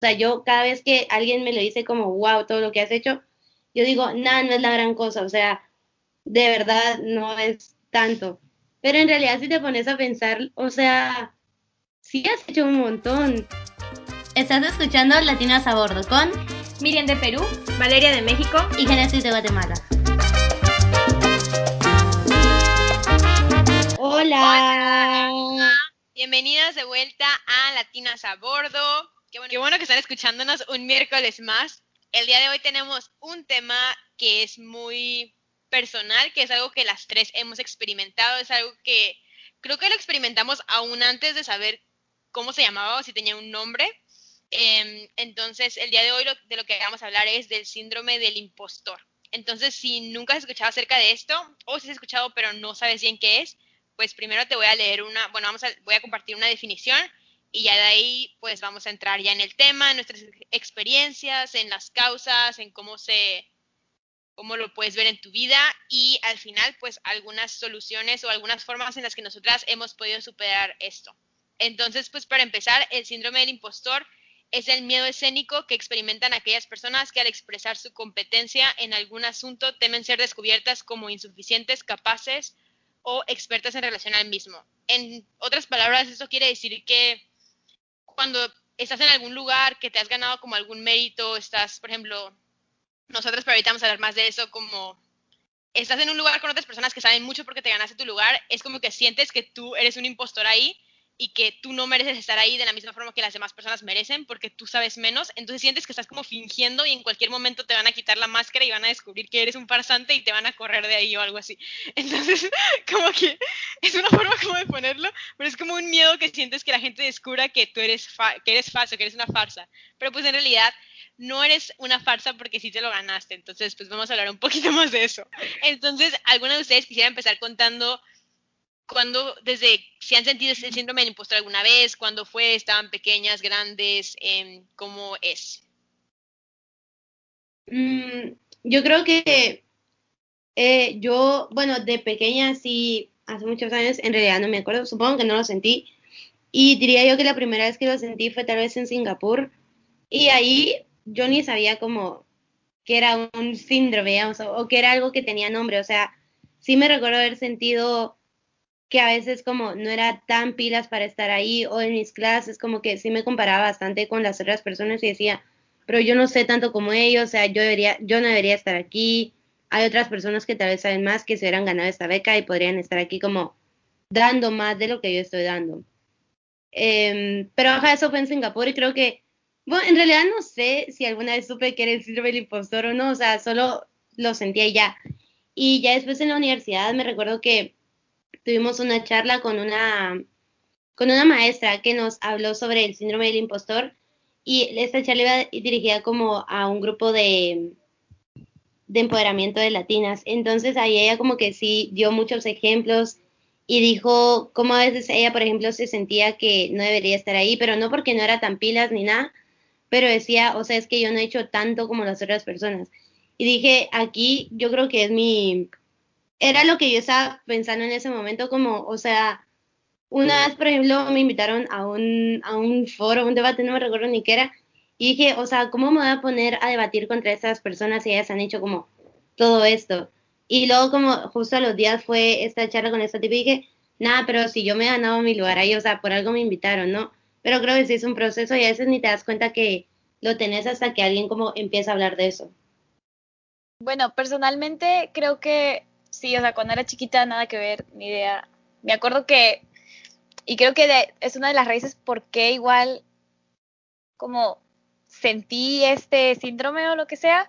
sea, yo cada vez que alguien me lo dice como, wow, todo lo que has hecho, yo digo, nada, no es la gran cosa, o sea, de verdad no es tanto. Pero en realidad si te pones a pensar, o sea, sí has hecho un montón. Estás escuchando Latinas a Bordo con Miriam de Perú, Valeria de México y Genesis de Guatemala. Hola. Bienvenidas de vuelta a Latinas a Bordo. Qué bueno, que están escuchándonos un miércoles más. El día de hoy tenemos un tema que es muy personal, que es algo que las tres hemos experimentado, es algo que creo que lo experimentamos aún antes de saber cómo se llamaba o si tenía un nombre. Em, entonces, el día de hoy de lo que vamos a hablar es del síndrome del impostor. Entonces, si nunca has escuchado acerca de esto, o si has escuchado pero no sabes bien qué es, pues primero te voy a leer una, bueno, vamos a, voy a compartir una definición y ya de ahí pues vamos a entrar ya en el tema, en nuestras experiencias, en las causas, en cómo se, cómo lo puedes ver en tu vida y al final pues algunas soluciones o algunas formas en las que nosotras hemos podido superar esto. Entonces pues para empezar, el síndrome del impostor es el miedo escénico que experimentan aquellas personas que al expresar su competencia en algún asunto temen ser descubiertas como insuficientes, capaces o expertas en relación al mismo. En otras palabras, esto quiere decir que cuando estás en algún lugar que te has ganado como algún mérito, estás, por ejemplo, nosotros pero ahorita hablar más de eso, como estás en un lugar con otras personas que saben mucho porque te ganaste tu lugar, es como que sientes que tú eres un impostor ahí y que tú no mereces estar ahí de la misma forma que las demás personas merecen porque tú sabes menos, entonces sientes que estás como fingiendo y en cualquier momento te van a quitar la máscara y van a descubrir que eres un farsante y te van a correr de ahí o algo así. Entonces, como que es una forma como de ponerlo, pero es como un miedo que sientes que la gente descubra que tú eres, que eres falso, que eres una farsa. Pero pues en realidad no eres una farsa porque sí te lo ganaste. Entonces, pues vamos a hablar un poquito más de eso. Entonces, ¿alguna de ustedes quisiera empezar contando cuando, desde, si han sentido ese síndrome del impostor alguna vez, cuándo fue, estaban pequeñas, grandes, eh, cómo es? Mm, yo creo que eh, yo, bueno, de pequeña sí, hace muchos años, en realidad no me acuerdo, supongo que no lo sentí. Y diría yo que la primera vez que lo sentí fue tal vez en Singapur. Y ahí yo ni sabía como que era un síndrome, o, o que era algo que tenía nombre. O sea, sí me recuerdo haber sentido que a veces como no era tan pilas para estar ahí o en mis clases como que sí me comparaba bastante con las otras personas y decía, pero yo no sé tanto como ellos, o sea, yo debería, yo no debería estar aquí. Hay otras personas que tal vez saben más que se hubieran ganado esta beca y podrían estar aquí como dando más de lo que yo estoy dando. Em, pero ajá, eso fue en Singapur y creo que, bueno, en realidad no sé si alguna vez supe que era el del impostor o no, o sea, solo lo sentía ya. Y ya después en la universidad me recuerdo que tuvimos una charla con una, con una maestra que nos habló sobre el síndrome del impostor y esta charla iba dirigida como a un grupo de, de empoderamiento de latinas. Entonces ahí ella como que sí dio muchos ejemplos y dijo cómo a veces ella, por ejemplo, se sentía que no debería estar ahí, pero no porque no era tan pilas ni nada, pero decía, o sea, es que yo no he hecho tanto como las otras personas. Y dije, aquí yo creo que es mi, era lo que yo estaba pensando en ese momento, como, o sea, una vez, por ejemplo, me invitaron a un, a un foro, un debate, no me recuerdo ni qué era, y dije, o sea, ¿cómo me voy a poner a debatir contra esas personas si ellas han hecho como todo esto? Y luego, como justo a los días fue esta charla con esta tipo, y dije, nada, pero si yo me he ganado mi lugar ahí, o sea, por algo me invitaron, ¿no? Pero creo que sí es un proceso y a veces ni te das cuenta que lo tenés hasta que alguien como empieza a hablar de eso. Bueno, personalmente creo que sí, o sea, cuando era chiquita nada que ver, ni idea. Me acuerdo que, y creo que es una de las raíces por qué igual como sentí este síndrome o lo que sea,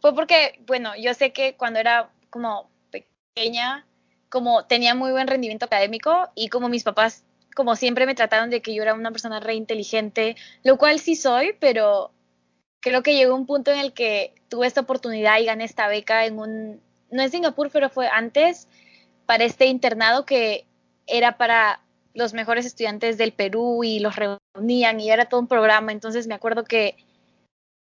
fue porque, bueno, yo sé que cuando era como pequeña, como tenía muy buen rendimiento académico y como mis papás, como siempre me trataron de que yo era una persona re inteligente, lo cual sí soy, pero creo que llegó un punto en el que tuve esta oportunidad y gané esta beca en un, no es Singapur, pero fue antes, para este internado que era para los mejores estudiantes del Perú y los reunían y era todo un programa. Entonces me acuerdo que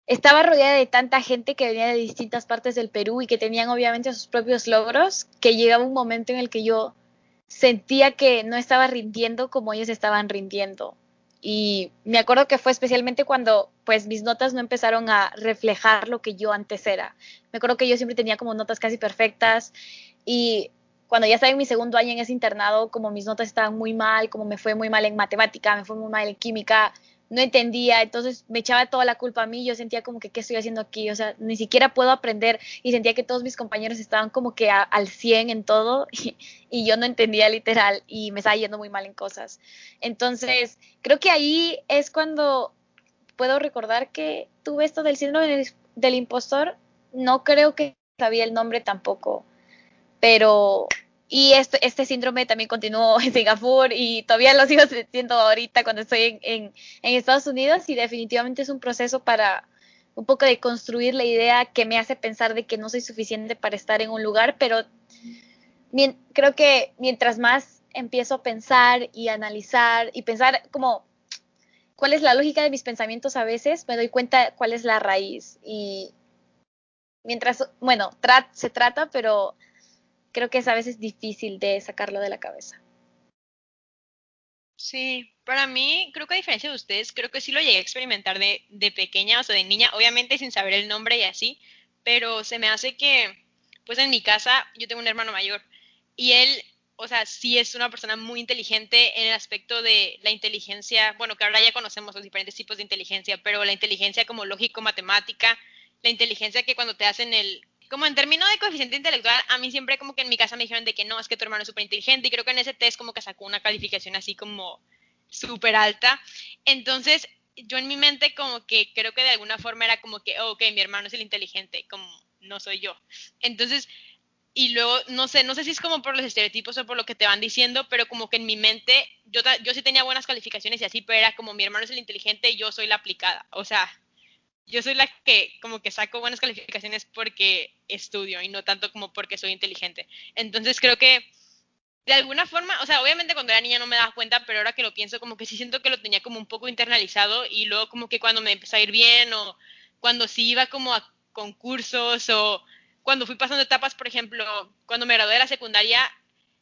estaba rodeada de tanta gente que venía de distintas partes del Perú y que tenían obviamente sus propios logros, que llegaba un momento en el que yo sentía que no estaba rindiendo como ellos estaban rindiendo. Y me acuerdo que fue especialmente cuando pues mis notas no empezaron a reflejar lo que yo antes era. Me acuerdo que yo siempre tenía como notas casi perfectas y cuando ya estaba en mi segundo año en ese internado, como mis notas estaban muy mal, como me fue muy mal en matemática, me fue muy mal en química, no entendía, entonces me echaba toda la culpa a mí, yo sentía como que, ¿qué estoy haciendo aquí? O sea, ni siquiera puedo aprender y sentía que todos mis compañeros estaban como que al 100 en todo y, y, yo no entendía literal y me estaba yendo muy mal en cosas. Entonces, creo que ahí es cuando puedo recordar que tuve esto del síndrome del, del impostor, no creo que sabía el nombre tampoco, pero y este, este síndrome también continuó en Singapur y todavía lo sigo sintiendo ahorita cuando estoy en, en, en, Estados Unidos y definitivamente es un proceso para un poco de construir la idea que me hace pensar de que no soy suficiente para estar en un lugar, pero creo que mientras más empiezo a pensar y analizar y pensar como cuál es la lógica de mis pensamientos a veces, me doy cuenta cuál es la raíz y mientras, bueno, se trata, pero creo que es a veces difícil de sacarlo de la cabeza. Sí, para mí, creo que a diferencia de ustedes, creo que sí lo llegué a experimentar de, de pequeña, o sea, de niña, obviamente sin saber el nombre y así, pero se me hace que, pues en mi casa, yo tengo un hermano mayor y él, o sea, sí es una persona muy inteligente en el aspecto de la inteligencia, bueno, que ahora ya conocemos los diferentes tipos de inteligencia, pero la inteligencia como lógico-matemática, la inteligencia que cuando te hacen el, como en términos de coeficiente intelectual, a mí siempre como que en mi casa me dijeron de que no, es que tu hermano es súper inteligente y creo que en ese test como que sacó una calificación así como súper alta. Entonces, yo en mi mente como que creo que de alguna forma era como que, oh, ok, mi hermano es el inteligente, como no soy yo. Entonces, y luego, no sé, no sé si es como por los estereotipos o por lo que te van diciendo, pero como que en mi mente, yo, yo sí tenía buenas calificaciones y así, pero era como mi hermano es el inteligente y yo soy la aplicada. O sea, yo soy la que como que saco buenas calificaciones porque estudio y no tanto como porque soy inteligente. Entonces creo que de alguna forma, o sea, obviamente cuando era niña no me daba cuenta, pero ahora que lo pienso como que sí siento que lo tenía como un poco internalizado y luego como que cuando me empezó a ir bien o cuando sí iba como a concursos o cuando fui pasando etapas, por ejemplo, cuando me gradué de la secundaria,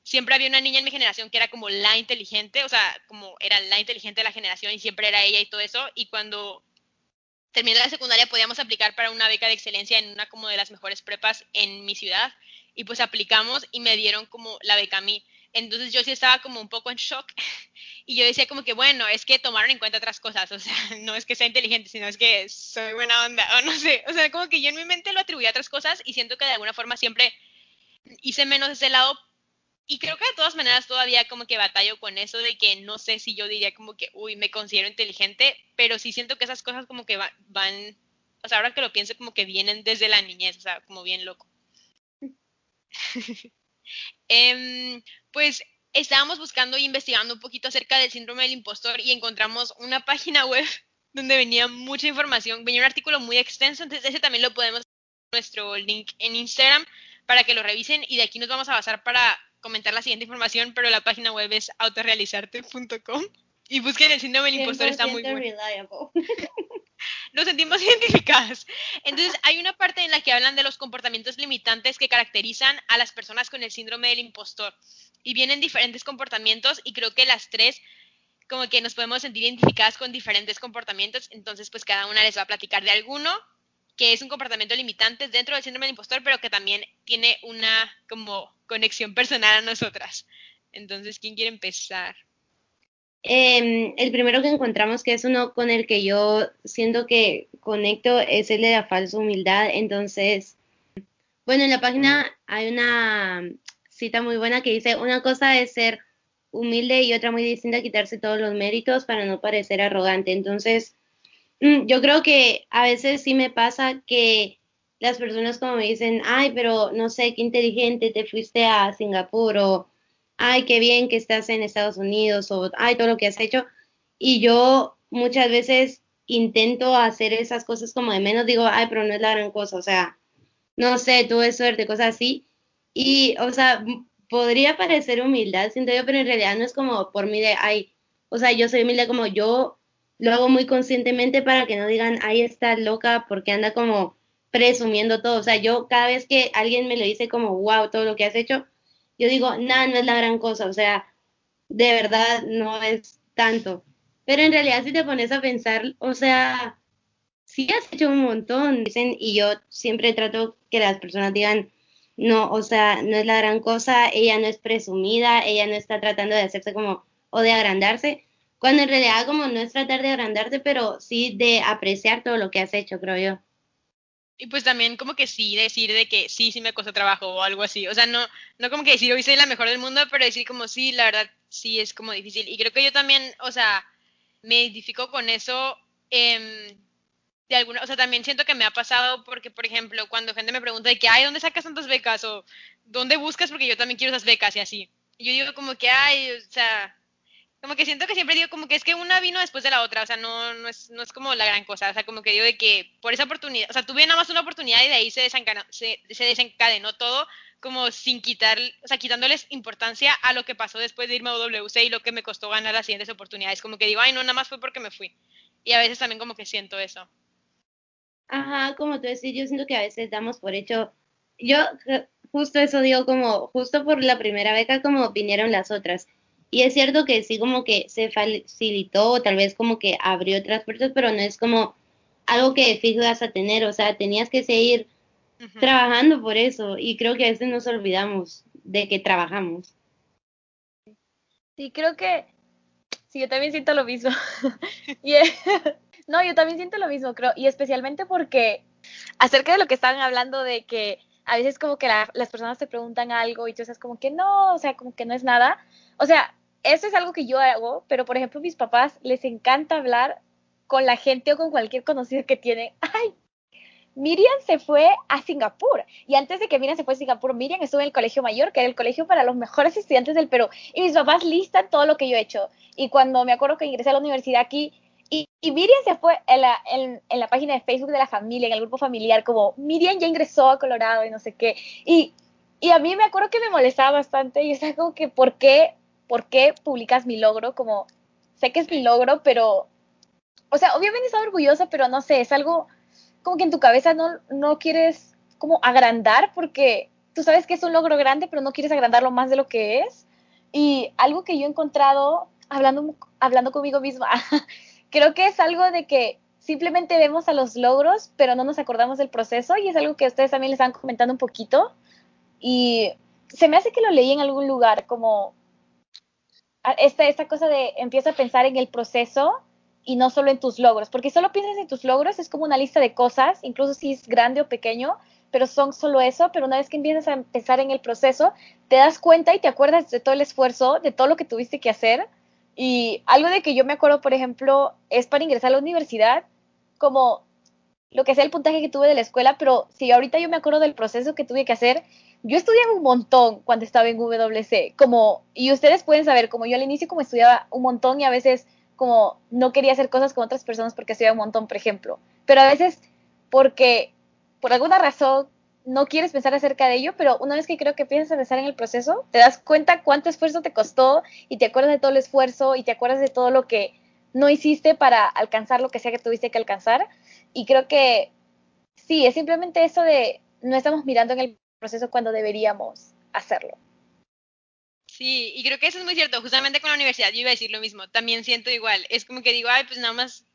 siempre había una niña en mi generación que era como la inteligente, o sea, como era la inteligente de la generación y siempre era ella y todo eso, y cuando terminé la secundaria podíamos aplicar para una beca de excelencia en una como de las mejores prepas en mi ciudad y pues aplicamos y me dieron como la beca a mí. Entonces yo sí estaba como un poco en shock y yo decía como que bueno, es que tomaron en cuenta otras cosas, o sea, no es que sea inteligente, sino es que soy buena onda o no sé, o sea, como que yo en mi mente lo atribuía a otras cosas y siento que de alguna forma siempre hice menos ese lado y creo que de todas maneras todavía como que batallo con eso de que no sé si yo diría como que, uy, me considero inteligente, pero sí siento que esas cosas como que van, o sea, ahora que lo pienso como que vienen desde la niñez, o sea, como bien loco. eh, pues estábamos buscando e investigando un poquito acerca del síndrome del impostor y encontramos una página web donde venía mucha información, venía un artículo muy extenso, entonces ese también lo podemos nuestro link en Instagram para que lo revisen y de aquí nos vamos a basar para comentar la siguiente información, pero la página web es autorrealizarte.com y busquen el síndrome del impostor, está muy bueno. Nos sentimos identificadas. Entonces, hay una parte en la que hablan de los comportamientos limitantes que caracterizan a las personas con el síndrome del impostor. Y vienen diferentes comportamientos y creo que las tres como que nos podemos sentir identificadas con diferentes comportamientos. Entonces, pues cada una les va a platicar de alguno que es un comportamiento limitante dentro del síndrome del impostor, pero que también tiene una como conexión personal a nosotras. Entonces, ¿quién quiere empezar? Eh, el primero que encontramos, que es uno con el que yo siento que conecto, es el de la falsa humildad. Entonces, bueno, en la página hay una cita muy buena que dice, una cosa es ser humilde y otra muy distinta, quitarse todos los méritos para no parecer arrogante. Entonces, yo creo que a veces sí me pasa que las personas como me dicen, ay, pero no sé, qué inteligente, te fuiste a Singapur o, ay, qué bien que estás en Estados Unidos o, ay, todo lo que has hecho. Y yo muchas veces intento hacer esas cosas como de menos, digo, ay, pero no es la gran cosa, o sea, no sé, tuve suerte, cosas así. Y, o sea, podría parecer humildad, siento yo, pero en realidad no es como por mí de, ay, o sea, yo soy humilde como yo lo hago muy conscientemente para que no digan, ahí está loca porque anda como presumiendo todo. O sea, yo cada vez que alguien me lo dice como, wow, todo lo que has hecho, yo digo, nada, no es la gran cosa. O sea, de verdad no es tanto. Pero en realidad si te pones a pensar, o sea, sí has hecho un montón, dicen, y yo siempre trato que las personas digan, no, o sea, no es la gran cosa, ella no es presumida, ella no está tratando de hacerse como, o de agrandarse, cuando en realidad como no es tratar de agrandarte, pero sí de apreciar todo lo que has hecho, creo yo. Y pues también como que sí decir de que sí, sí me costó trabajo o algo así. O sea, no, no como que decir hoy soy la mejor del mundo, pero decir como sí, la verdad sí es como difícil. Y creo que yo también, o sea, me identifico con eso. Eh, de alguna, o sea, también siento que me ha pasado porque, por ejemplo, cuando gente me pregunta de que, ay, ¿dónde sacas tantas becas? O ¿dónde buscas? Porque yo también quiero esas becas y así. Y yo digo como que, ay, o sea, como que siento que siempre digo como que es que una vino después de la otra, o sea, no, no, es, no es como la gran cosa, o sea, como que digo de que por esa oportunidad, o sea, tuve nada más una oportunidad y de ahí se desencadenó, se, se desencadenó todo como sin quitar, o sea, quitándoles importancia a lo que pasó después de irme a WC y lo que me costó ganar las siguientes oportunidades, como que digo, ay, no, nada más fue porque me fui. Y a veces también como que siento eso. Ajá, como tú decís, yo siento que a veces damos por hecho, yo justo eso digo como, justo por la primera beca como vinieron las otras y es cierto que sí como que se facilitó, tal vez como que abrió otras puertas, pero no es como algo que fijo vas a tener, o sea, tenías que seguir trabajando por eso y creo que a veces nos olvidamos de que trabajamos. Sí, creo que sí, yo también siento lo mismo. no, yo también siento lo mismo, creo, y especialmente porque acerca de lo que estaban hablando de que a veces como que las personas te preguntan algo y tú estás como que no, o sea, como que no es nada. O sea, eso es algo que yo hago, pero por ejemplo, mis papás les encanta hablar con la gente o con cualquier conocido que tienen. Ay, Miriam se fue a Singapur. Y antes de que Miriam se fue a Singapur, Miriam estuvo en el colegio mayor, que era el colegio para los mejores estudiantes del Perú. Y mis papás listan todo lo que yo he hecho. Y cuando me acuerdo que ingresé a la universidad aquí, y, Miriam se fue en la, en la página de Facebook de la familia, en el grupo familiar, como Miriam ya ingresó a Colorado y no sé qué. Y, y a mí me acuerdo que me molestaba bastante. Y estaba como que, ¿por qué ¿por qué publicas mi logro? Como, sé que es mi logro, pero, o sea, obviamente estaba orgullosa, pero no sé, es algo como que en tu cabeza no, no quieres como agrandar porque tú sabes que es un logro grande, pero no quieres agrandarlo más de lo que es. Y algo que yo he encontrado hablando, hablando conmigo misma, creo que es algo de que simplemente vemos a los logros, pero no nos acordamos del proceso y es algo que ustedes también les están comentando un poquito. Y se me hace que lo leí en algún lugar, como esta, esta cosa de empieza a pensar en el proceso y no solo en tus logros, porque solo piensas en tus logros, es como una lista de cosas, incluso si es grande o pequeño, pero son solo eso, pero una vez que empiezas a pensar en el proceso, te das cuenta y te acuerdas de todo el esfuerzo, de todo lo que tuviste que hacer. Y algo de que yo me acuerdo, por ejemplo, es para ingresar a la universidad, como lo que sea el puntaje que tuve de la escuela, pero si ahorita yo me acuerdo del proceso que tuve que hacer, yo estudiaba un montón cuando estaba en WC, como, y ustedes pueden saber, como yo al inicio como estudiaba un montón y a veces como no quería hacer cosas con otras personas porque estudiaba un montón, por ejemplo, pero a veces porque por alguna razón no quieres pensar acerca de ello, pero una vez que creo que piensas pensar en el proceso, te das cuenta cuánto esfuerzo te costó y te acuerdas de todo el esfuerzo y te acuerdas de todo lo que no hiciste para alcanzar lo que sea que tuviste que alcanzar. Y creo que sí, es simplemente eso de no estamos mirando en el proceso cuando deberíamos hacerlo. Sí, y creo que eso es muy cierto. Justamente con la universidad yo iba a decir lo mismo. También siento igual. Es como que digo, ay, pues nada más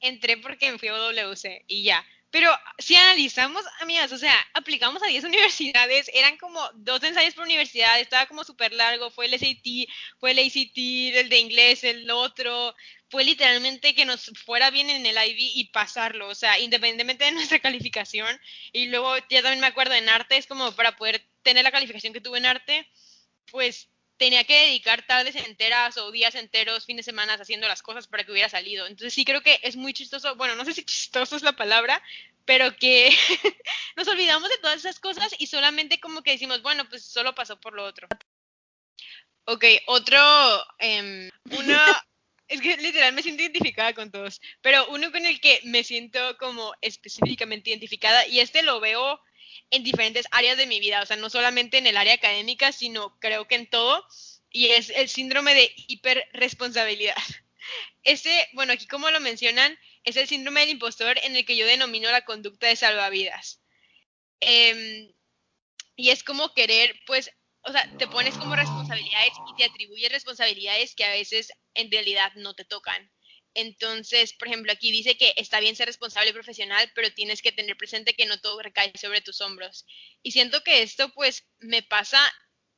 entré porque me fui a WC y ya. Pero si analizamos, amigas, o sea, aplicamos a 10 universidades, eran como dos ensayos por universidad, estaba como súper largo, fue el SAT, fue el ACT, el de inglés, el otro, fue literalmente que nos fuera bien en el IB y pasarlo, o sea, independientemente de nuestra calificación. Y luego ya también me acuerdo en arte, es como para poder tener la calificación que tuve en arte, pues tenía que dedicar tardes enteras o días enteros, fines de semana haciendo las cosas para que hubiera salido. Entonces sí creo que es muy chistoso, bueno, no sé si chistoso es la palabra, pero que nos olvidamos de todas esas cosas y solamente como que decimos, bueno, pues solo pasó por lo otro. Ok, otro, eh, uno, es que literal me siento identificada con todos, pero uno con el que me siento como específicamente identificada, y este lo veo en diferentes áreas de mi vida, o sea, no solamente en el área académica, sino creo que en todo, y es el síndrome de hiperresponsabilidad. Este, bueno, aquí como lo mencionan, es el síndrome del impostor en el que yo denomino la conducta de salvavidas. Em, y es como querer, pues, o sea, te pones como responsabilidades y te atribuyes responsabilidades que a veces en realidad no te tocan. Entonces, por ejemplo, aquí dice que está bien ser responsable y profesional, pero tienes que tener presente que no todo recae sobre tus hombros. Y siento que esto pues me pasa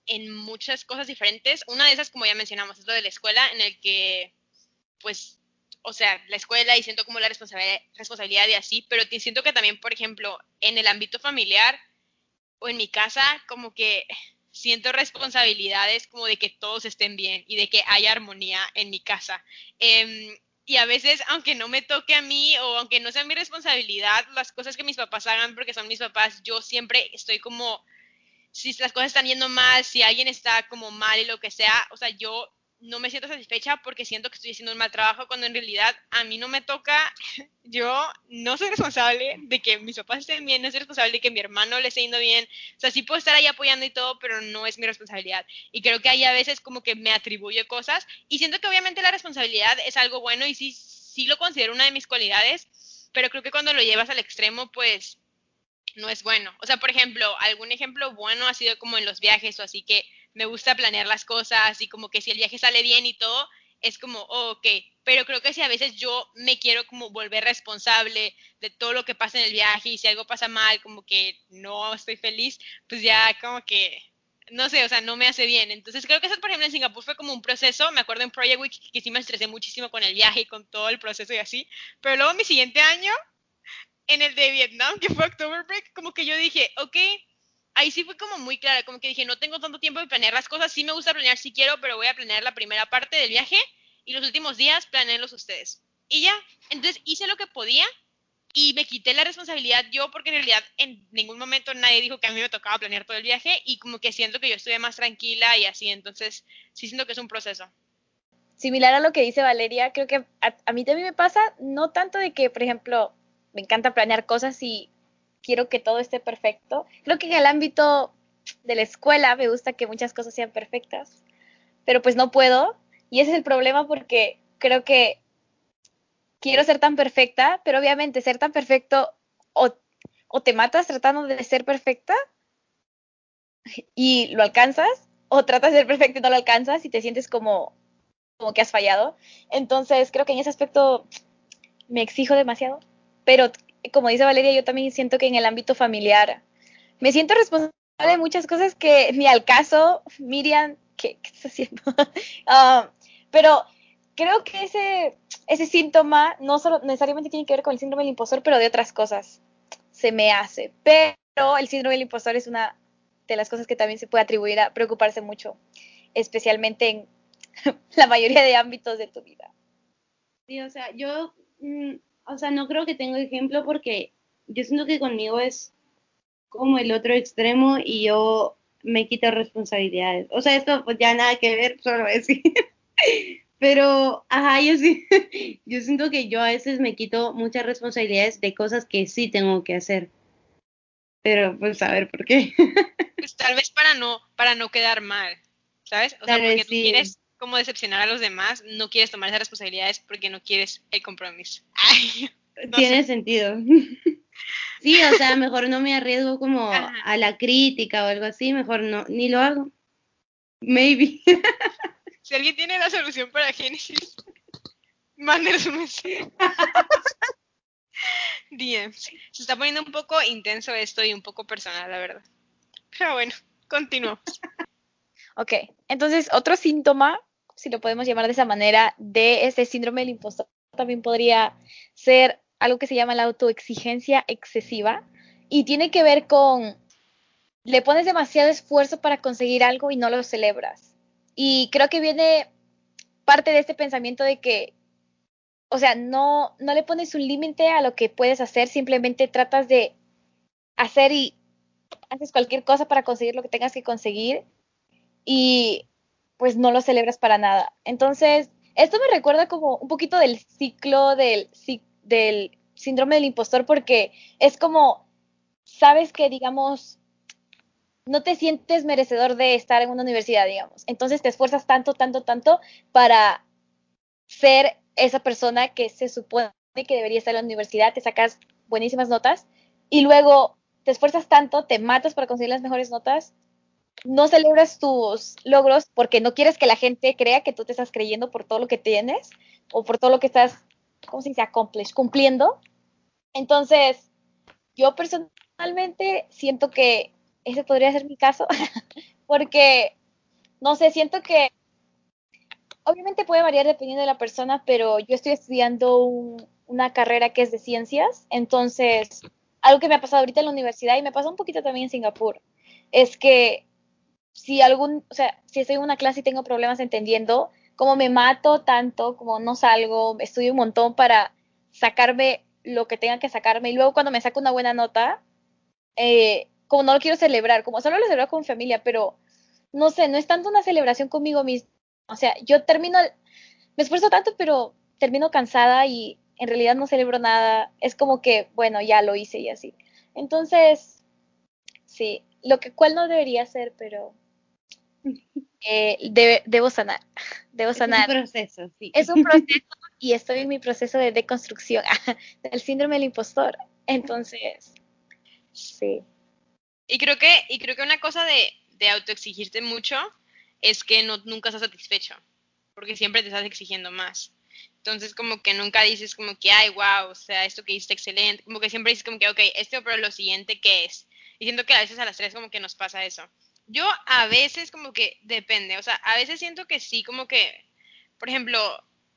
en muchas cosas diferentes. Una de esas, como ya mencionamos, es lo de la escuela, en el que pues, o sea, la escuela y siento como la responsabilidad, de así, pero siento que también, por ejemplo, en el ámbito familiar o en mi casa, como que siento responsabilidades como de que todos estén bien y de que haya armonía en mi casa. Em, y a veces, aunque no me toque a mí o aunque no sea mi responsabilidad, las cosas que mis papás hagan porque son mis papás, yo siempre estoy como, si las cosas están yendo mal, si alguien está como mal y lo que sea, o sea, yo no me siento satisfecha porque siento que estoy haciendo un mal trabajo cuando en realidad a mí no me toca, yo no soy responsable de que mis papás estén bien, no soy responsable de que mi hermano le esté yendo bien, o sea, sí puedo estar ahí apoyando y todo, pero no es mi responsabilidad. Y creo que hay a veces como que me atribuyo cosas y siento que obviamente la responsabilidad es algo bueno y sí, sí lo considero una de mis cualidades, pero creo que cuando lo llevas al extremo, pues no es bueno. O sea, por ejemplo, algún ejemplo bueno ha sido como en los viajes o así que me gusta planear las cosas y como que si el viaje sale bien y todo, es como, oh, ok, pero creo que si a veces yo me quiero como volver responsable de todo lo que pasa en el viaje y si algo pasa mal, como que no estoy feliz, pues ya como que, no sé, o sea, no me hace bien. Entonces creo que eso, por ejemplo, en Singapur fue como un proceso, me acuerdo en Project Week que sí me estresé muchísimo con el viaje y con todo el proceso y así, pero luego mi siguiente año, en el de Vietnam, que fue October Break, como que yo dije, ok, ahí sí fue como muy clara, como que dije, no tengo tanto tiempo de planear las cosas, sí me gusta planear si quiero, pero voy a planear la primera parte del viaje y los últimos días planeenlos ustedes. Y ya, entonces hice lo que podía y me quité la responsabilidad yo porque en realidad en ningún momento nadie dijo que a mí me tocaba planear todo el viaje y como que siento que yo estuve más tranquila y así, entonces sí siento que es un proceso. Similar a lo que dice Valeria, creo que a, a mí también me pasa, no tanto de que, por ejemplo, me encanta planear cosas y quiero que todo esté perfecto. Creo que en el ámbito de la escuela me gusta que muchas cosas sean perfectas, pero pues no puedo. Y ese es el problema porque creo que quiero ser tan perfecta, pero obviamente ser tan perfecto o, o te matas tratando de ser perfecta y lo alcanzas, o tratas de ser perfecta y no lo alcanzas y te sientes como, como que has fallado. Entonces creo que en ese aspecto me exijo demasiado, pero como dice Valeria, yo también siento que en el ámbito familiar me siento responsable de muchas cosas que ni al caso, Miriam, ¿qué, qué estás haciendo? Ah, pero creo que ese, ese síntoma no solo necesariamente tiene que ver con el síndrome del impostor, pero de otras cosas se me hace. Pero el síndrome del impostor es una de las cosas que también se puede atribuir a preocuparse mucho, especialmente en la mayoría de ámbitos de tu vida. Sí, o sea, yo mm, o sea, no creo que tenga ejemplo porque yo siento que conmigo es como el otro extremo y yo me quito responsabilidades. O sea, esto pues ya nada que ver, solo decir. Pero, ajá, yo sí, yo siento que yo a veces me quito muchas responsabilidades de cosas que sí tengo que hacer. Pero, pues, a ver por qué. Pues tal vez para no, para no quedar mal, ¿sabes? O sea, porque tú quieres como decepcionar a los demás, no quieres tomar esas responsabilidades porque no quieres el compromiso. Tiene sentido. sí, o sea, mejor no me arriesgo como a la crítica o algo así, mejor no, ni lo hago. Maybe. si alguien tiene la solución para Génesis, mándenos un mensaje. Bien, se está poniendo un poco intenso esto y un poco personal, la verdad. Pero bueno, continuamos. Ok, entonces otro síntoma si lo podemos llamar de esa manera, de ese síndrome del impostor también podría ser algo que se llama la autoexigencia excesiva y tiene que ver con le pones demasiado esfuerzo para conseguir algo y no lo celebras. Y creo que viene parte de este pensamiento de que, o sea, no, no le pones un límite a lo que puedes hacer, simplemente tratas de hacer y haces cualquier cosa para conseguir lo que tengas que conseguir. Y pues no lo celebras para nada. Entonces, esto me recuerda como un poquito del ciclo del, del síndrome del impostor porque es como, sabes que, digamos, no te sientes merecedor de estar en una universidad, digamos. Entonces te esfuerzas tanto, tanto, tanto para ser esa persona que se supone que debería estar en la universidad, te sacas buenísimas notas y luego te esfuerzas tanto, te matas para conseguir las mejores notas no celebras tus logros porque no quieres que la gente crea que tú te estás creyendo por todo lo que tienes o por todo lo que estás ¿cómo se dice? Cumpliendo. Entonces, yo personalmente siento que ese podría ser mi caso, porque, no sé, siento que obviamente puede variar dependiendo de la persona, pero yo estoy estudiando una carrera que es de ciencias, entonces, algo que me ha pasado ahorita en la universidad y me pasa un poquito también en Singapur, es que si algún, o sea, si estoy en una clase y tengo problemas entendiendo, como me mato tanto, como no salgo, estudio un montón para sacarme lo que tenga que sacarme y luego cuando me saco una buena nota, eh, como no lo quiero celebrar, como solo lo celebro con familia, pero no sé, no es tanto una celebración conmigo mismo. O sea, yo termino, me esfuerzo tanto, pero termino cansada y en realidad no celebro nada. Es como que, bueno, ya lo hice y así. Entonces, sí, lo que cual no debería ser, pero eh, debo sanar. Debo sanar. Es un proceso, sí. Es un proceso y estoy en mi proceso de deconstrucción del síndrome del impostor. Entonces, sí. Y creo que, y creo que una cosa de, de autoexigirte mucho es que no, nunca estás satisfecho, porque siempre te estás exigiendo más. Entonces, como que nunca dices como que, ay, wow, o sea, esto que hiciste excelente, como que siempre dices como que, ok, esto, pero lo siguiente, ¿qué es? Y siento que a veces a las tres como que nos pasa eso. Yo a veces como que depende, o sea, a veces siento que sí, como que, por ejemplo,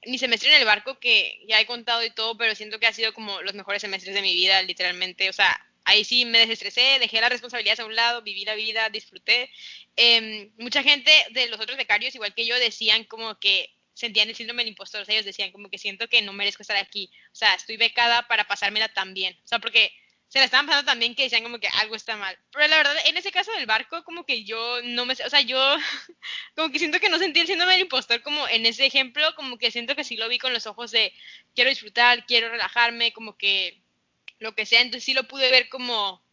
mi semestre en el barco, que ya he contado y todo, pero siento que ha sido como los mejores semestres de mi vida, literalmente, o sea, ahí sí me desestresé, dejé las responsabilidades a un lado, viví la vida, disfruté. Em, mucha gente de los otros becarios, igual que yo, decían como que sentían el síndrome del impostor, o sea, ellos decían como que siento que no merezco estar aquí, o sea, estoy becada para pasármela tan bien, o sea, porque se la estaban pasando también que decían como que algo está mal. Pero la verdad, en ese caso del barco, como que yo no me, o sea, yo como que siento que no sentí el síndrome del impostor como en ese ejemplo, como que siento que sí lo vi con los ojos de quiero disfrutar, quiero relajarme, como que lo que sea, entonces sí lo pude ver como,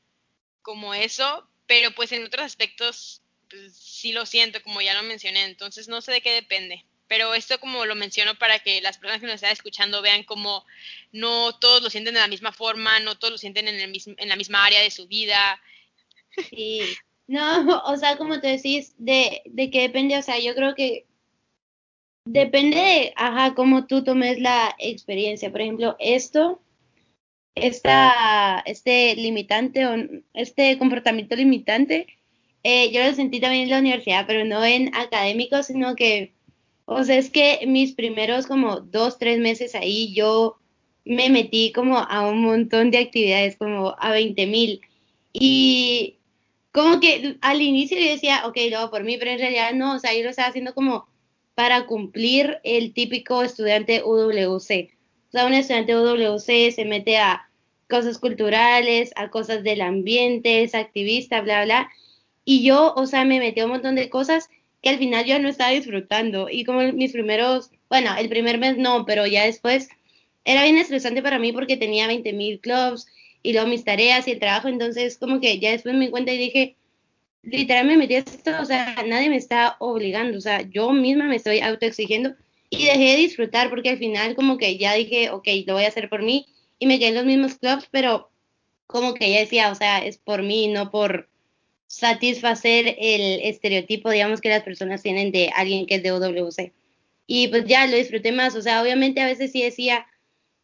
como eso, pero pues en otros aspectos pues, sí lo siento, como ya lo mencioné, entonces no sé de qué depende pero esto como lo menciono para que las personas que nos están escuchando vean como no todos lo sienten de la misma forma, no todos lo sienten en, el mismo, en la misma área de su vida. Sí, no, o sea, como te decís, de, de qué depende, o sea, yo creo que depende de, ajá, cómo tú tomes la experiencia. Por ejemplo, esto, esta, este limitante, o este comportamiento limitante, eh, yo lo sentí también en la universidad, pero no en académico, sino que o sea, es que mis primeros como dos, tres meses ahí yo me metí como a un montón de actividades, como a 20 mil. Y como que al inicio yo decía, ok, lo por mí, pero en realidad no, o sea, yo lo estaba haciendo como para cumplir el típico estudiante UWC. O sea, un estudiante UWC se mete a cosas culturales, a cosas del ambiente, es activista, bla, bla. Y yo, o sea, me metí a un montón de cosas que al final yo no estaba disfrutando. Y como mis primeros, bueno, el primer mes no, pero ya después era bien estresante para mí porque tenía 20 mil clubs y luego mis tareas y el trabajo. Entonces, como que ya después me di cuenta y dije, literal me metí esto, o sea, nadie me está obligando, o sea, yo misma me estoy autoexigiendo y dejé de disfrutar porque al final como que ya dije, ok, lo voy a hacer por mí y me quedé en los mismos clubs, pero como que ya decía, o sea, es por mí, no por satisfacer el estereotipo, digamos, que las personas tienen de alguien que es de UWC. Y pues ya lo disfruté más, o sea, obviamente a veces sí decía,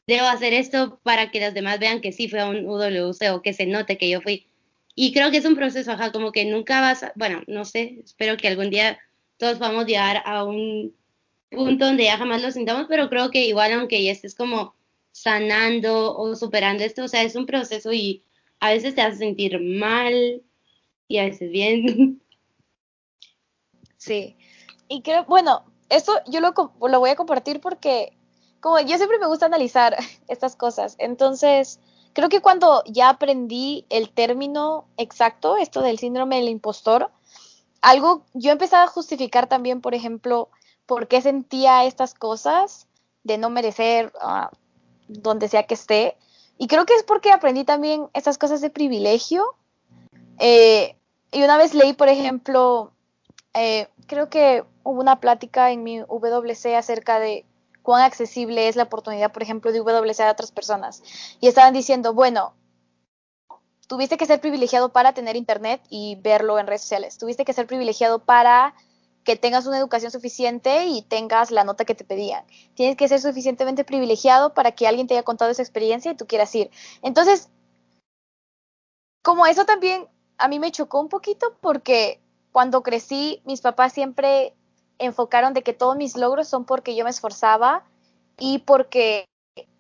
debo hacer esto para que los demás vean que sí fue a un UWC o que se note que yo fui. Y creo que es un proceso, ajá, como que nunca vas, a, bueno, no sé, espero que algún día todos a llegar a un punto donde ya jamás lo sintamos, pero creo que igual aunque ya estés como sanando o superando esto, o sea, es un proceso y a veces te hace sentir mal, y a veces bien. Sí. Y creo, bueno, esto yo lo, lo voy a compartir porque como yo siempre me gusta analizar estas cosas. Entonces, creo que cuando ya aprendí el término exacto, esto del síndrome del impostor, algo, yo empezaba a justificar también, por ejemplo, por qué sentía estas cosas de no merecer uh, donde sea que esté. Y creo que es porque aprendí también estas cosas de privilegio eh, y una vez leí, por ejemplo, eh, creo que hubo una plática en mi WC acerca de cuán accesible es la oportunidad, por ejemplo, de WC a otras personas. Y estaban diciendo, bueno, tuviste que ser privilegiado para tener internet y verlo en redes sociales. Tuviste que ser privilegiado para que tengas una educación suficiente y tengas la nota que te pedían. Tienes que ser suficientemente privilegiado para que alguien te haya contado esa experiencia y tú quieras ir. Entonces, como eso también a mí me chocó un poquito porque cuando crecí, mis papás siempre enfocaron de que todos mis logros son porque yo me esforzaba y porque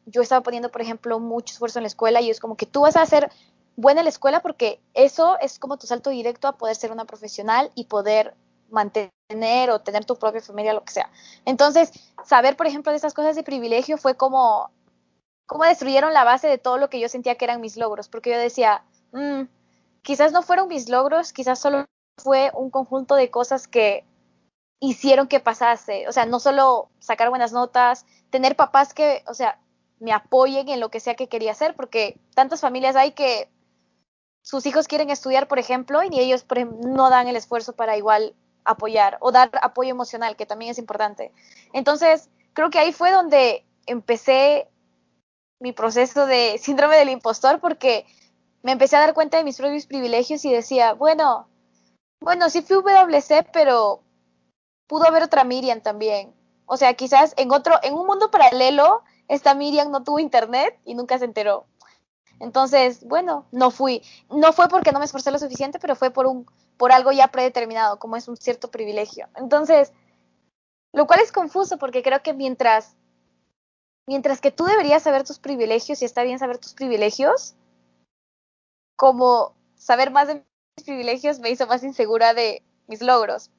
yo estaba poniendo, por ejemplo, mucho esfuerzo en la escuela y es como que tú vas a ser buena en la escuela porque eso es como tu salto directo a poder ser una profesional y poder mantener o tener tu propia familia, lo que sea. Entonces, saber, por ejemplo, de esas cosas de privilegio fue como, como destruyeron la base de todo lo que yo sentía que eran mis logros, porque yo decía, mm, quizás no fueron mis logros, quizás solo fue un conjunto de cosas que hicieron que pasase, o sea, no solo sacar buenas notas, tener papás que, o sea, me apoyen en lo que sea que quería hacer, porque tantas familias hay que sus hijos quieren estudiar, por ejemplo, y ellos no dan el esfuerzo para igual apoyar o dar apoyo emocional, que también es importante. Entonces, creo que ahí fue donde empecé mi proceso de síndrome del impostor, porque me empecé a dar cuenta de mis propios privilegios y decía, bueno, bueno, sí fui WC, pero pudo haber otra Miriam también. O sea, quizás en otro, en un mundo paralelo, esta Miriam no tuvo internet y nunca se enteró. Entonces, bueno, no fui. No fue porque no me esforcé lo suficiente, pero fue por un por algo ya predeterminado, como es un cierto privilegio. Entonces, lo cual es confuso porque creo que mientras mientras que tú deberías saber tus privilegios y está bien saber tus privilegios, como saber más de mis privilegios me hizo más insegura de mis logros.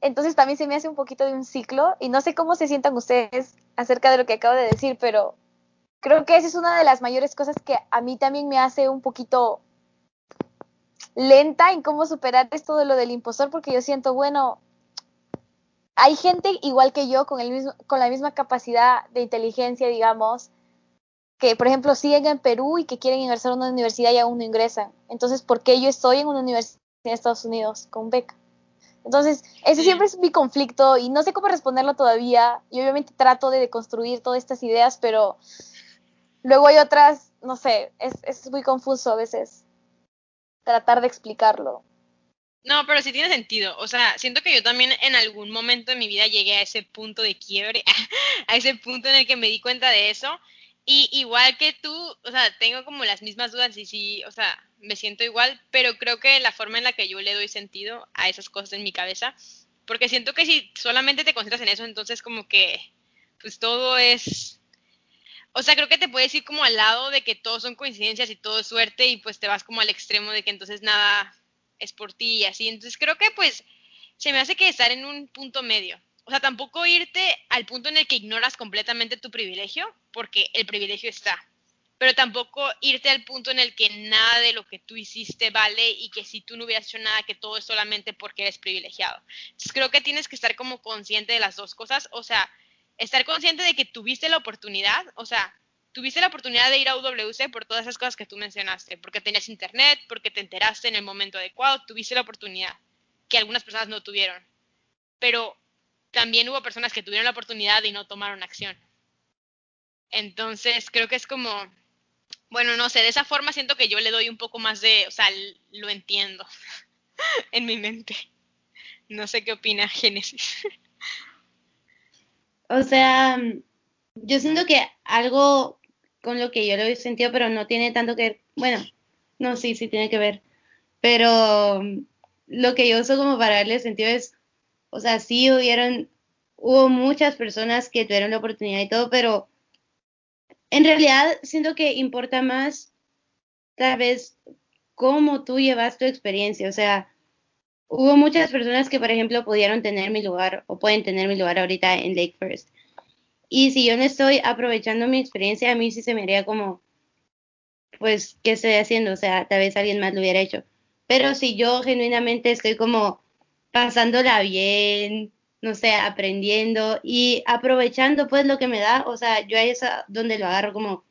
Entonces también se me hace un poquito de un ciclo y no sé cómo se sientan ustedes acerca de lo que acabo de decir, pero creo que esa es una de las mayores cosas que a mí también me hace un poquito lenta en cómo superar esto de lo del impostor, porque yo siento, bueno, hay gente igual que yo con, el mismo, con la misma capacidad de inteligencia, digamos, que por ejemplo siguen en Perú y que quieren ingresar a una universidad y aún no ingresan. Entonces, ¿por qué yo estoy en una universidad en Estados Unidos con beca? Entonces, ese siempre es mi conflicto y no sé cómo responderlo todavía. Y obviamente trato de deconstruir todas estas ideas, pero luego hay otras, no sé, es, es muy confuso a veces tratar de explicarlo. No, pero sí tiene sentido. O sea, siento que yo también en algún momento de mi vida llegué a ese punto de quiebre, a ese punto en el que me di cuenta de eso. Y igual que tú, o sea, tengo como las mismas dudas y sí, o sea, me siento igual, pero creo que la forma en la que yo le doy sentido a esas cosas en mi cabeza, porque siento que si solamente te concentras en eso, entonces como que, pues todo es, o sea, creo que te puedes ir como al lado de que todo son coincidencias y todo es suerte y pues te vas como al extremo de que entonces nada es por ti y así. Entonces creo que pues se me hace que estar en un punto medio. O sea, tampoco irte al punto en el que ignoras completamente tu privilegio, porque el privilegio está pero tampoco irte al punto en el que nada de lo que tú hiciste vale y que si tú no hubieras hecho nada, que todo es solamente porque eres privilegiado. Entonces creo que tienes que estar como consciente de las dos cosas, o sea, estar consciente de que tuviste la oportunidad, o sea, tuviste la oportunidad de ir a UWC por todas esas cosas que tú mencionaste, porque tenías internet, porque te enteraste en el momento adecuado, tuviste la oportunidad, que algunas personas no tuvieron. Pero también hubo personas que tuvieron la oportunidad y no tomaron acción. Entonces, creo que es como bueno, no sé, de esa forma siento que yo le doy un poco más de, o sea, lo entiendo en mi mente. No sé qué opina Génesis. O sea, yo siento que algo con lo que yo lo he sentido, pero no tiene tanto que ver, bueno, no, sí, sí tiene que ver, pero lo que yo uso como para darle sentido es, o sea, sí hubieron, hubo muchas personas que tuvieron la oportunidad y todo, pero en realidad siento que importa más tal vez cómo tú llevas tu experiencia. O sea, hubo muchas personas que, por ejemplo, pudieron tener mi lugar o pueden tener mi lugar ahorita en Lake First. Y si yo no estoy aprovechando mi experiencia, a mí sí se me haría como, pues, ¿qué estoy haciendo? O sea, tal vez alguien más lo hubiera hecho. Pero si yo genuinamente estoy como pasándola bien, no sé, aprendiendo y aprovechando pues lo que me da, o sea, yo ahí es donde lo agarro como,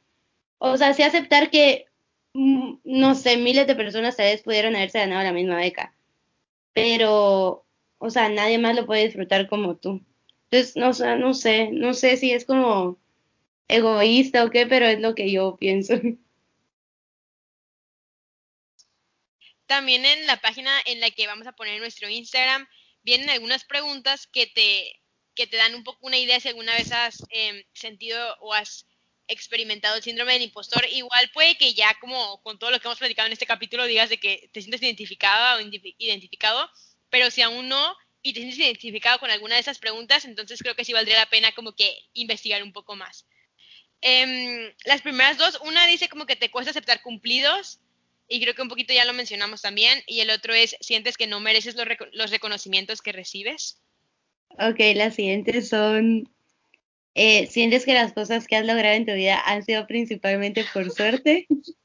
o sea, sí aceptar que, mm, no sé, miles de personas tal vez pudieron haberse ganado la misma beca, pero, o sea, nadie más lo puede disfrutar como tú. Entonces, no, no sé, no sé si es como egoísta o qué, pero es lo que yo pienso. También en la página en la que vamos a poner nuestro Instagram, vienen algunas preguntas que te, que te dan un poco una idea si alguna vez has em, sentido o has experimentado el síndrome del impostor. Igual puede que ya como con todo lo que hemos platicado en este capítulo digas de que te sientes identificada o identificado, pero si aún no y te sientes identificado con alguna de esas preguntas, entonces creo que sí valdría la pena como que investigar un poco más. Em, las primeras dos, una dice como que te cuesta aceptar cumplidos, y creo que un poquito ya lo mencionamos también, y el otro es, sientes que no mereces los, los reconocimientos que recibes. Ok, las siguientes son, eh, sientes que las cosas que has logrado en tu vida han sido principalmente por suerte.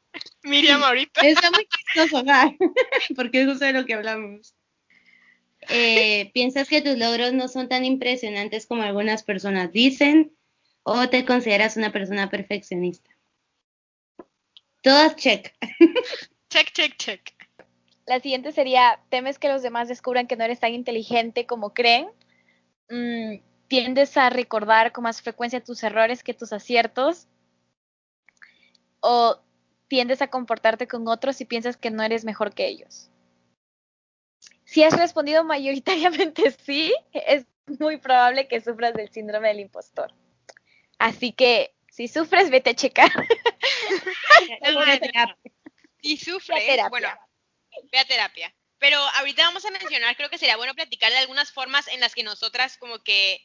Miriam ahorita. Está muy chistoso, porque es justo de lo que hablamos. Eh, ¿Piensas que tus logros no son tan impresionantes como algunas personas dicen? ¿O te consideras una persona perfeccionista? Todas check. Check, check, check. La siguiente sería, ¿temes que los demás descubran que no eres tan inteligente como creen? Mm, ¿Tiendes a recordar con más frecuencia tus errores que tus aciertos? ¿O tiendes a comportarte con otros y piensas que no eres mejor que ellos? Si has respondido mayoritariamente sí, es muy probable que sufras del síndrome del impostor. Así que si sufres, vete a checar. si sufres, bueno, ve a terapia. Pero ahorita vamos a mencionar, creo que sería bueno platicar de algunas formas en las que nosotras como que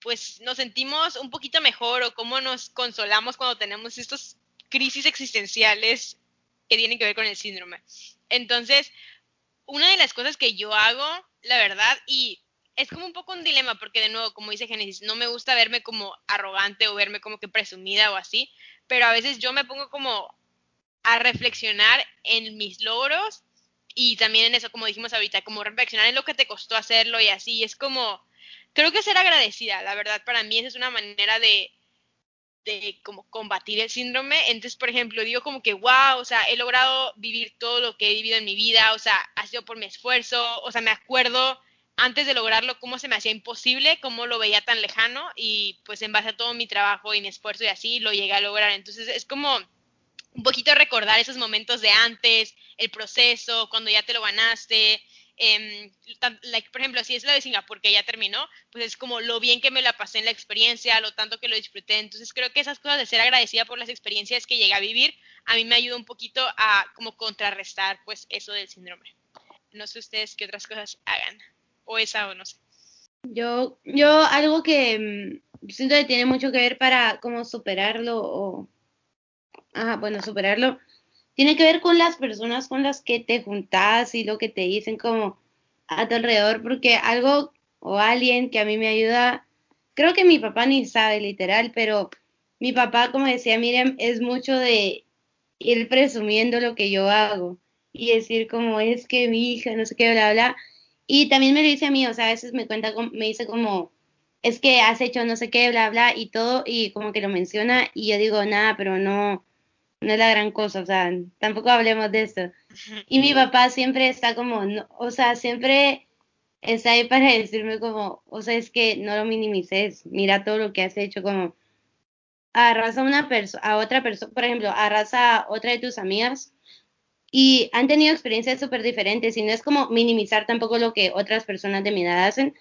pues nos sentimos un poquito mejor o cómo nos consolamos cuando tenemos estos crisis existenciales que tienen que ver con el síndrome. Entonces, una de las cosas que yo hago, la verdad, y es como un poco un dilema, porque de nuevo, como dice Génesis, no me gusta verme como arrogante o verme como que presumida o así, pero a veces yo me pongo como a reflexionar en mis logros y también en eso, como dijimos ahorita, como reflexionar en lo que te costó hacerlo y así, es como, creo que ser agradecida, la verdad, para mí esa es una manera de, de como combatir el síndrome. Entonces, por ejemplo, digo como que, wow, o sea, he logrado vivir todo lo que he vivido en mi vida, o sea, ha sido por mi esfuerzo, o sea, me acuerdo antes de lograrlo cómo se me hacía imposible, cómo lo veía tan lejano y pues en base a todo mi trabajo y mi esfuerzo y así lo llegué a lograr. Entonces es como un poquito recordar esos momentos de antes, el proceso, cuando ya te lo ganaste. Eh, por ejemplo, si es la de Singapur que ya terminó, pues es como lo bien que me la pasé en la experiencia, lo tanto que lo disfruté. Entonces creo que esas cosas de ser agradecida por las experiencias que llegué a vivir, a mí me ayuda un poquito a como contrarrestar pues eso del síndrome. No sé ustedes qué otras cosas hagan o esa o no sé. Yo, yo algo que mm, siento que tiene mucho que ver para cómo superarlo o, bueno, superarlo, tiene que ver con las personas con las que te juntas y lo que te dicen como a tu alrededor, porque algo o alguien que a mí me ayuda, creo que mi papá ni sabe literal, pero mi papá, como decía Miriam, es mucho de ir presumiendo lo que yo hago y decir como es que mi hija, no sé qué, bla, bla. Y también me lo dice a mí, o sea, a veces me cuenta, me dice como, es que has hecho no sé qué, bla, bla, y todo, y como que lo menciona, y yo digo, nada, pero no, no es la gran cosa, o sea, tampoco hablemos de eso. Y mi papá siempre está como, o sea, siempre está ahí para decirme como, o sea, es que no lo minimices, mira todo lo que has hecho, como, arrasa a una persona, a otra persona, por ejemplo, arrasa a otra de tus amigas, y han tenido experiencias súper diferentes y no es como minimizar tampoco lo que otras personas de mi edad hacen,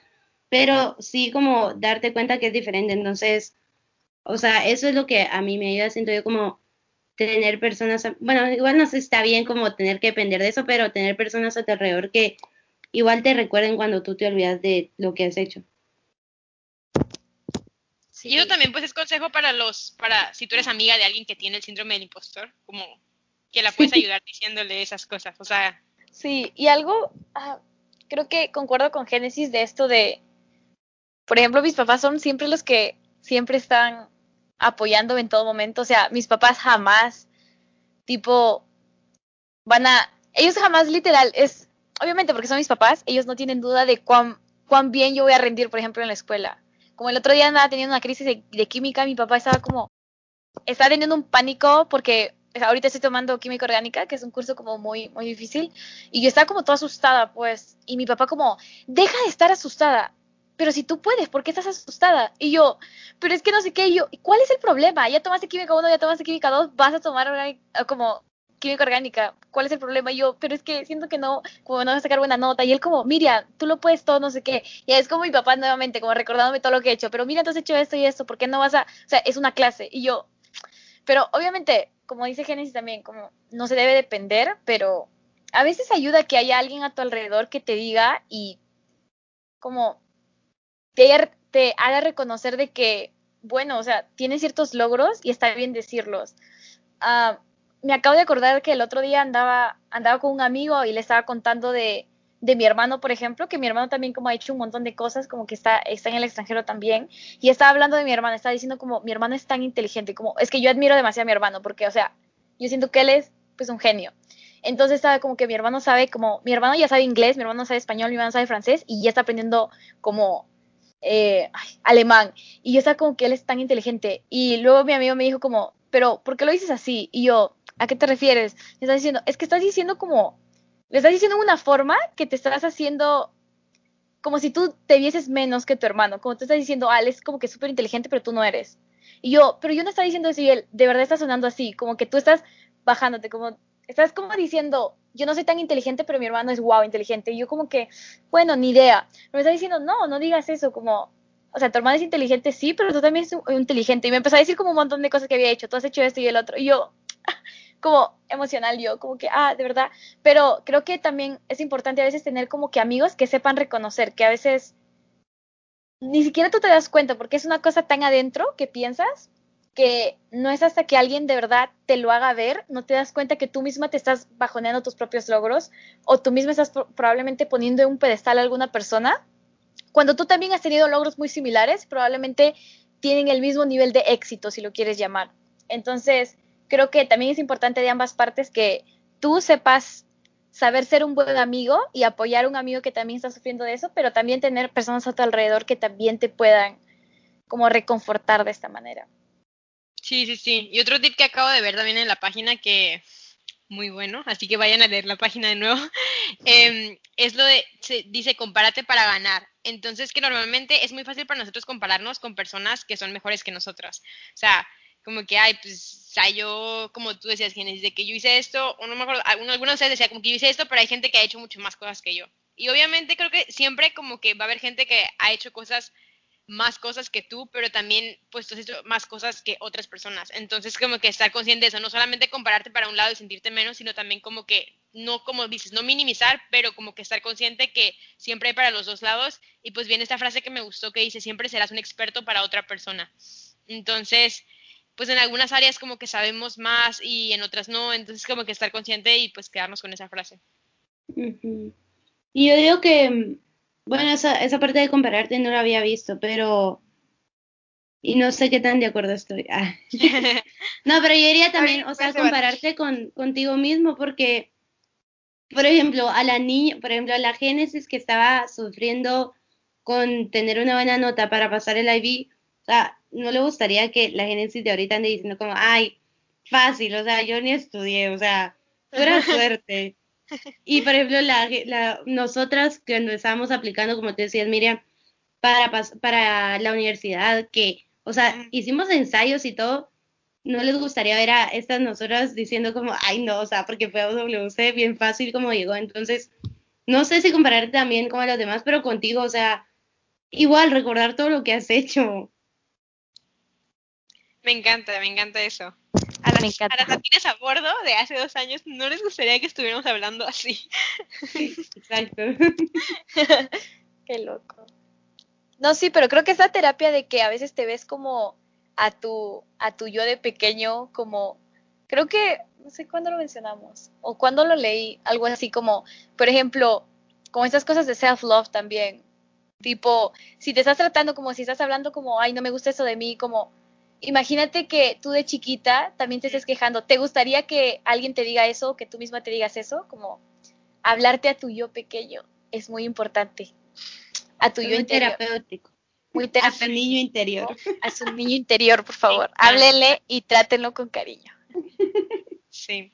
pero sí como darte cuenta que es diferente. Entonces, o sea, eso es lo que a mí me ayuda, siento yo como tener personas, bueno, igual no sé está bien como tener que depender de eso, pero tener personas a tu alrededor que igual te recuerden cuando tú te olvidas de lo que has hecho. Sí. Y eso también pues es consejo para los, para si tú eres amiga de alguien que tiene el síndrome del impostor, como que la puedes ayudar diciéndole esas cosas, o sea. Sí, y algo, ah, creo que concuerdo con Génesis de esto de, por ejemplo, mis papás son siempre los que siempre están apoyándome en todo momento, o sea, mis papás jamás, tipo, van a, ellos jamás literal, es, obviamente porque son mis papás, ellos no tienen duda de cuán, cuán bien yo voy a rendir, por ejemplo, en la escuela. Como el otro día andaba teniendo una crisis de, de química, mi papá estaba como, estaba teniendo un pánico porque ahorita estoy tomando química orgánica, que es un curso como muy, muy difícil, y yo estaba como toda asustada, pues, y mi papá como, deja de estar asustada, pero si tú puedes, ¿por qué estás asustada? Y yo, pero es que no sé qué, y yo, ¿cuál es el problema? Ya tomaste química 1, ya tomaste química 2, vas a tomar como química orgánica, ¿cuál es el problema? Y yo, pero es que siento que no, como no vas a sacar buena nota. Y él como, Miriam, tú lo puedes todo, no sé qué. Y es como mi papá nuevamente, como recordándome todo lo que he hecho. Pero mira, tú has hecho esto y esto, ¿por qué no vas a...? O sea, es una clase. Y yo, pero obviamente, como dice Génesis también, como no se debe depender, pero a veces ayuda que haya alguien a tu alrededor que te diga y como te, te haga reconocer de que, bueno, o sea, tienes ciertos logros y está bien decirlos. Uh, me acabo de acordar que el otro día andaba, andaba con un amigo y le estaba contando de, de mi hermano, por ejemplo, que mi hermano también como ha hecho un montón de cosas, como que está, está en el extranjero también, y estaba hablando de mi hermano, estaba diciendo como, mi hermano es tan inteligente, como, es que yo admiro demasiado a mi hermano, porque, o sea, yo siento que él es, pues, un genio. Entonces estaba como que mi hermano sabe, como, mi hermano ya sabe inglés, mi hermano sabe español, mi hermano sabe francés, y ya está aprendiendo como eh, alemán. Y yo estaba como que él es tan inteligente. Y luego mi amigo me dijo como, pero, ¿por qué lo dices así? Y yo, ¿a qué te refieres? Me estás diciendo, es que estás diciendo como, le estás diciendo una forma que te estás haciendo como si tú te vieses menos que tu hermano, como te estás diciendo, ah, él es como que súper inteligente, pero tú no eres. Y yo, pero yo no estaba diciendo eso y él, de verdad está sonando así, como que tú estás bajándote, como, estás como diciendo, yo no soy tan inteligente, pero mi hermano es guau inteligente. Y yo como que, bueno, ni idea. Pero me está diciendo, no, no digas eso, como, o sea, tu hermano es inteligente, sí, pero tú también eres inteligente. Y me empezó a decir como un montón de cosas que había hecho, tú has hecho esto y el otro. Y yo, como emocional yo, como que, ah, de verdad. Pero creo que también es importante a veces tener como que amigos que sepan reconocer, que a veces ni siquiera tú te das cuenta, porque es una cosa tan adentro que piensas que no es hasta que alguien de verdad te lo haga ver, no te das cuenta que tú misma te estás bajoneando tus propios logros o tú misma estás probablemente poniendo en un pedestal a alguna persona, cuando tú también has tenido logros muy similares, probablemente tienen el mismo nivel de éxito, si lo quieres llamar. Entonces, creo que también es importante de ambas partes que tú sepas saber ser un buen amigo y apoyar a un amigo que también está sufriendo de eso, pero también tener personas a tu alrededor que también te puedan como reconfortar de esta manera. Sí, sí, sí. Y otro tip que acabo de ver también en la página que muy bueno, así que vayan a leer la página de nuevo, em, es lo de, dice, compárate para ganar. Entonces, que normalmente es muy fácil para nosotros compararnos con personas que son mejores que nosotras. O sea, como que, ay, pues, o sea, yo, como tú decías, Genesis, de que yo hice esto, o no me acuerdo, algunos de ustedes decían como que yo hice esto, pero hay gente que ha hecho mucho más cosas que yo. Y obviamente creo que siempre como que va a haber gente que ha hecho cosas, más cosas que tú, pero también pues tú has hecho más cosas que otras personas. Entonces como que estar consciente de eso, no solamente compararte para un lado y sentirte menos, sino también como que, no como dices, no minimizar, pero como que estar consciente que siempre hay para los dos lados. Y pues viene esta frase que me gustó que dice, siempre serás un experto para otra persona. Entonces, pues en algunas áreas como que sabemos más y en otras no, entonces como que estar consciente y pues quedarnos con esa frase. Y yo digo que, bueno, esa, esa parte de compararte no la había visto, pero... Y no sé qué tan de acuerdo estoy. Ah. no, pero yo diría también, o sea, compararte con, contigo mismo, porque, por ejemplo, a la niña, por ejemplo, a la Génesis que estaba sufriendo con tener una buena nota para pasar el IB, o sea, no le gustaría que la Génesis de ahorita ande diciendo como, ay, fácil, o sea, yo ni estudié, o sea, pura suerte. Y por ejemplo, la, la, nosotras cuando estábamos aplicando, como te decías, Miriam, para, para la universidad, que, o sea, hicimos ensayos y todo, no les gustaría ver a estas nosotras diciendo como, ay, no, o sea, porque fue a WC bien fácil como llegó. Entonces, no sé si comparar también con los demás, pero contigo, o sea, igual recordar todo lo que has hecho. Me encanta, me encanta eso. A las, a las a bordo de hace dos años no les gustaría que estuviéramos hablando así. exacto. Qué loco. No, sí, pero creo que esa terapia de que a veces te ves como a tu, a tu yo de pequeño, como, creo que, no sé cuándo lo mencionamos, o cuándo lo leí, algo así como, por ejemplo, como esas cosas de self-love también. Tipo, si te estás tratando como si estás hablando como, ay, no me gusta eso de mí, como, imagínate que tú de chiquita también te estés quejando. ¿Te gustaría que alguien te diga eso o que tú misma te digas eso? Como hablarte a tu yo pequeño es muy importante. A tu yo interior. terapéutico. Muy terapéutico. A su niño interior. A su niño interior, por favor. Háblele y trátenlo con cariño. Sí.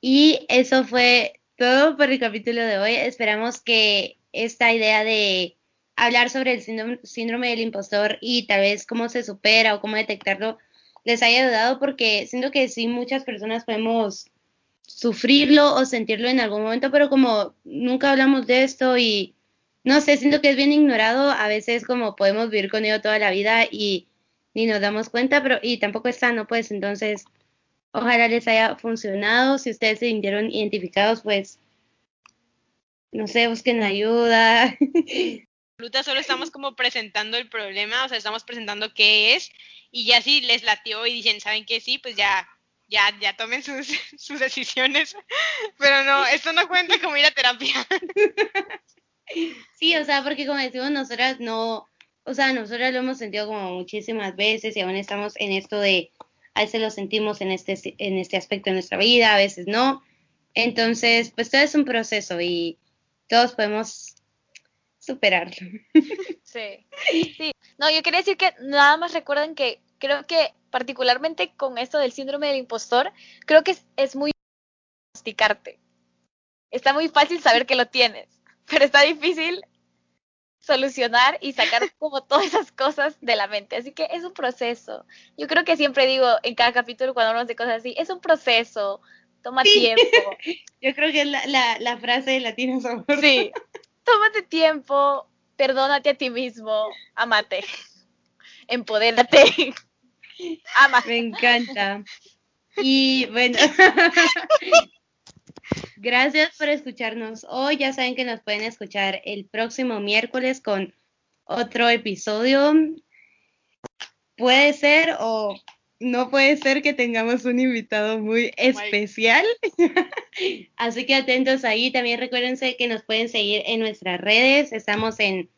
Y eso fue todo por el capítulo de hoy. Esperamos que esta idea de hablar sobre el síndrome, del impostor y tal vez cómo se supera o cómo detectarlo les haya ayudado porque siento que sí muchas personas podemos sufrirlo o sentirlo en algún momento, pero como nunca hablamos de esto y no sé, siento que es bien ignorado, a veces como podemos vivir con ello toda la vida y ni nos damos cuenta, pero y tampoco es sano, pues entonces ojalá les haya funcionado, si ustedes se sintieron identificados, pues no sé, busquen ayuda. solo estamos como presentando el problema, o sea, estamos presentando qué es y ya si les latió y dicen, ¿saben qué? Sí, pues ya ya, ya tomen sus, sus decisiones. Pero no, esto no cuenta como ir a terapia. Sí, o sea, porque como decimos, nosotras no, o sea, nosotras lo hemos sentido como muchísimas veces y aún estamos en esto de, a veces lo sentimos en este, en este aspecto de nuestra vida, a veces no. Entonces, pues todo es un proceso y todos podemos superarlo. Sí. sí. No, yo quería decir que nada más recuerden que creo que particularmente con esto del síndrome del impostor, creo que es, muy diagnosticarte. Está muy fácil saber que lo tienes, pero está difícil solucionar y sacar como todas esas cosas de la mente. Así que es un proceso. Yo creo que siempre digo en cada capítulo cuando hablamos de cosas así, es un proceso, toma tiempo. Yo creo que es la, la, frase de Latino Sí, tómate tiempo, perdónate a ti mismo, amate, empodérate. Ama. Me encanta. Y bueno, gracias por escucharnos hoy. Ya saben que nos pueden escuchar el próximo miércoles con otro episodio. Puede ser o no puede ser que tengamos un invitado muy especial. Así que atentos ahí. También recuérdense que nos pueden seguir en nuestras redes. Estamos en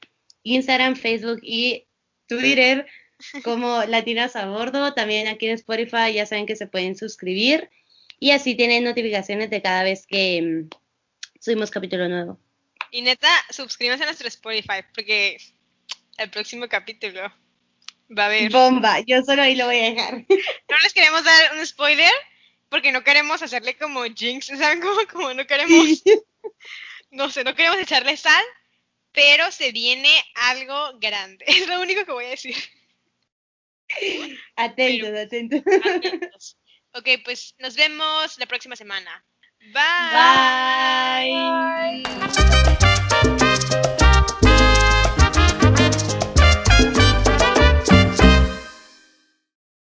Instagram, Facebook y Twitter como Latinas a Bordo. También aquí en Spotify ya saben que se pueden suscribir y así tienen notificaciones de cada vez que mm, subimos capítulo nuevo. Y neta, suscríbanse a nuestro Spotify porque el próximo capítulo va a haber... Bomba, yo solo ahí lo voy a dejar. No les queremos dar un spoiler porque no queremos hacerle como jinx, ¿saben? Como, como no queremos... No sé, no queremos echarle sal, pero se viene algo grande. Es lo único que voy a decir. Atentos, atentos. Ok, pues nos vemos la próxima semana. Bye. Bye.